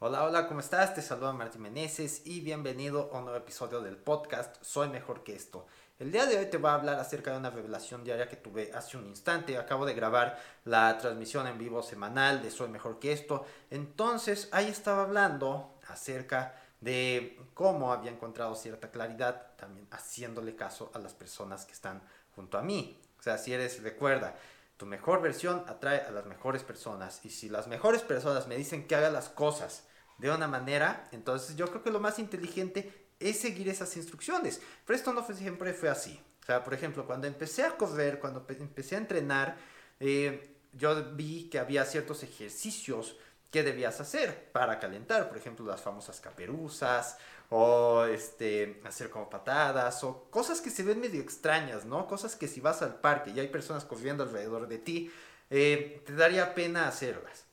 Hola, hola, ¿cómo estás? Te saluda Martín Meneses y bienvenido a un nuevo episodio del podcast Soy Mejor que esto. El día de hoy te voy a hablar acerca de una revelación diaria que tuve hace un instante. Acabo de grabar la transmisión en vivo semanal de Soy Mejor que esto. Entonces ahí estaba hablando acerca de cómo había encontrado cierta claridad, también haciéndole caso a las personas que están junto a mí. O sea, si eres, recuerda, tu mejor versión atrae a las mejores personas. Y si las mejores personas me dicen que haga las cosas de una manera, entonces yo creo que lo más inteligente es seguir esas instrucciones. Pero esto no siempre fue así. O sea, por ejemplo, cuando empecé a correr, cuando empecé a entrenar, eh, yo vi que había ciertos ejercicios que debías hacer para calentar, por ejemplo, las famosas caperuzas o este, hacer como patadas o cosas que se ven medio extrañas, ¿no? Cosas que si vas al parque y hay personas corriendo alrededor de ti, eh, te daría pena hacerlas.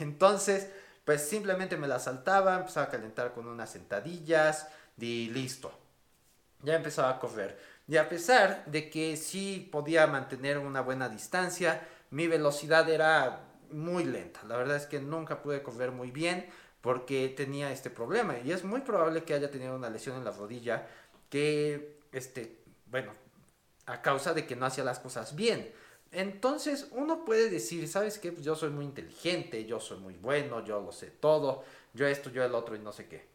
Entonces, pues simplemente me las saltaba, empezaba a calentar con unas sentadillas y listo. Ya empezaba a correr. Y a pesar de que sí podía mantener una buena distancia, mi velocidad era muy lenta. La verdad es que nunca pude correr muy bien porque tenía este problema. Y es muy probable que haya tenido una lesión en la rodilla que, este, bueno, a causa de que no hacía las cosas bien. Entonces uno puede decir, ¿sabes qué? Yo soy muy inteligente, yo soy muy bueno, yo lo sé todo, yo esto, yo el otro y no sé qué.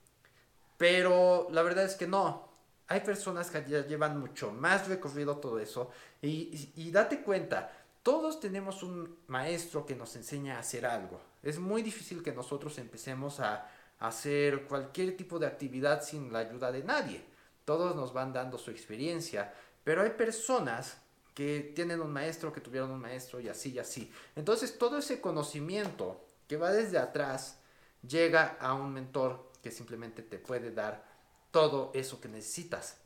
Pero la verdad es que no. Hay personas que ya llevan mucho más recorrido todo eso y, date cuenta, todos tenemos un maestro que nos enseña a hacer algo. Es muy difícil que nosotros empecemos a hacer cualquier tipo de actividad sin la ayuda de nadie. Todos nos van dando su experiencia, pero hay personas que tienen un maestro, que tuvieron un maestro y así y así. Entonces todo ese conocimiento que va desde atrás llega a un mentor que simplemente te puede dar todo eso que necesitas.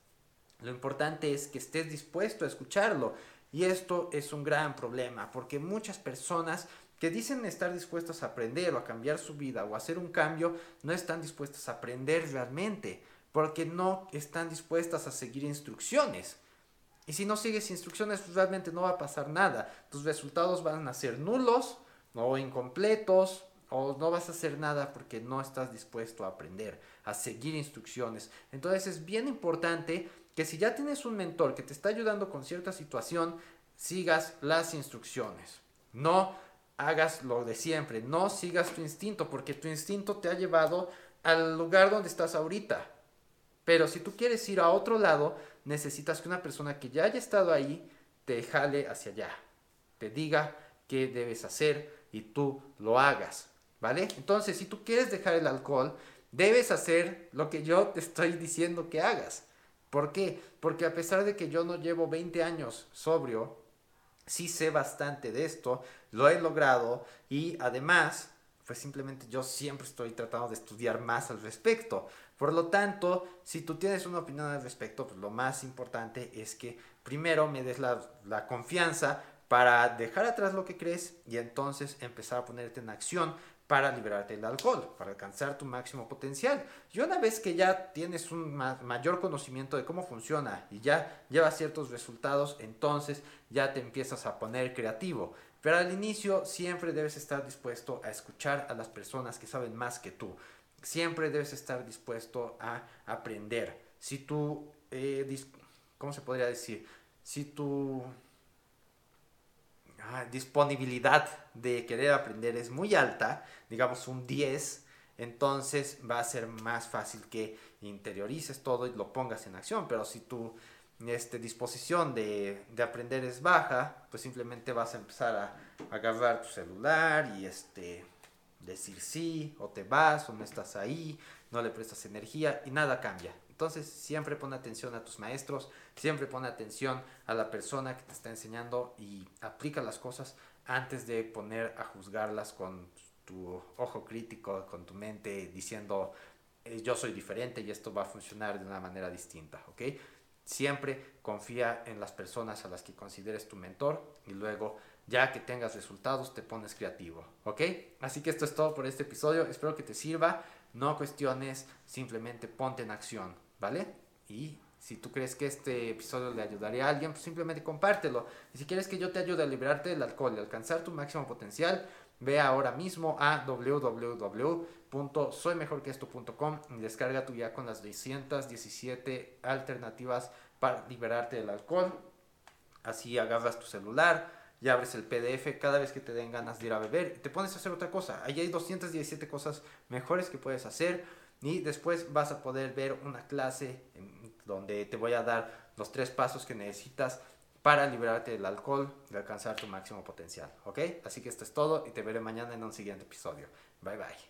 Lo importante es que estés dispuesto a escucharlo. Y esto es un gran problema porque muchas personas que dicen estar dispuestas a aprender o a cambiar su vida o a hacer un cambio, no están dispuestas a aprender realmente porque no están dispuestas a seguir instrucciones. Y si no sigues instrucciones, pues, realmente no va a pasar nada. Tus resultados van a ser nulos o incompletos o no vas a hacer nada porque no estás dispuesto a aprender, a seguir instrucciones. Entonces es bien importante que si ya tienes un mentor que te está ayudando con cierta situación, sigas las instrucciones. No hagas lo de siempre, no sigas tu instinto porque tu instinto te ha llevado al lugar donde estás ahorita. Pero si tú quieres ir a otro lado, necesitas que una persona que ya haya estado ahí te jale hacia allá, te diga qué debes hacer y tú lo hagas, ¿vale? Entonces, si tú quieres dejar el alcohol, debes hacer lo que yo te estoy diciendo que hagas. ¿Por qué? Porque a pesar de que yo no llevo 20 años sobrio, sí sé bastante de esto, lo he logrado y además, pues simplemente yo siempre estoy tratando de estudiar más al respecto. Por lo tanto, si tú tienes una opinión al respecto, pues lo más importante es que primero me des la, la confianza para dejar atrás lo que crees y entonces empezar a ponerte en acción para liberarte del alcohol, para alcanzar tu máximo potencial. Y una vez que ya tienes un mayor conocimiento de cómo funciona y ya llevas ciertos resultados, entonces ya te empiezas a poner creativo. Pero al inicio siempre debes estar dispuesto a escuchar a las personas que saben más que tú siempre debes estar dispuesto a aprender. Si tu, eh, ¿cómo se podría decir? Si tu ah, disponibilidad de querer aprender es muy alta, digamos un 10, entonces va a ser más fácil que interiorices todo y lo pongas en acción. Pero si tu este, disposición de, de aprender es baja, pues simplemente vas a empezar a, a agarrar tu celular y este decir sí, o te vas, o no estás ahí, no le prestas energía y nada cambia. Entonces siempre pon atención a tus maestros, siempre pon atención a la persona que te está enseñando y aplica las cosas antes de poner a juzgarlas con tu ojo crítico, con tu mente diciendo eh, yo soy diferente y esto va a funcionar de una manera distinta, ¿ok? Siempre confía en las personas a las que consideres tu mentor y luego ya que tengas resultados te pones creativo, ¿ok? Así que esto es todo por este episodio, espero que te sirva, no cuestiones, simplemente ponte en acción, ¿vale? Y si tú crees que este episodio le ayudaría a alguien, pues simplemente compártelo. Y si quieres que yo te ayude a liberarte del alcohol y alcanzar tu máximo potencial, ve ahora mismo a www.soymejorqueesto.com y descarga tu ya con las 217 alternativas para liberarte del alcohol. Así agarras tu celular, ya abres el PDF cada vez que te den ganas de ir a beber y te pones a hacer otra cosa. Allí hay 217 cosas mejores que puedes hacer y después vas a poder ver una clase donde te voy a dar los tres pasos que necesitas para liberarte del alcohol y alcanzar tu máximo potencial, ¿ok? Así que esto es todo y te veré mañana en un siguiente episodio. Bye bye.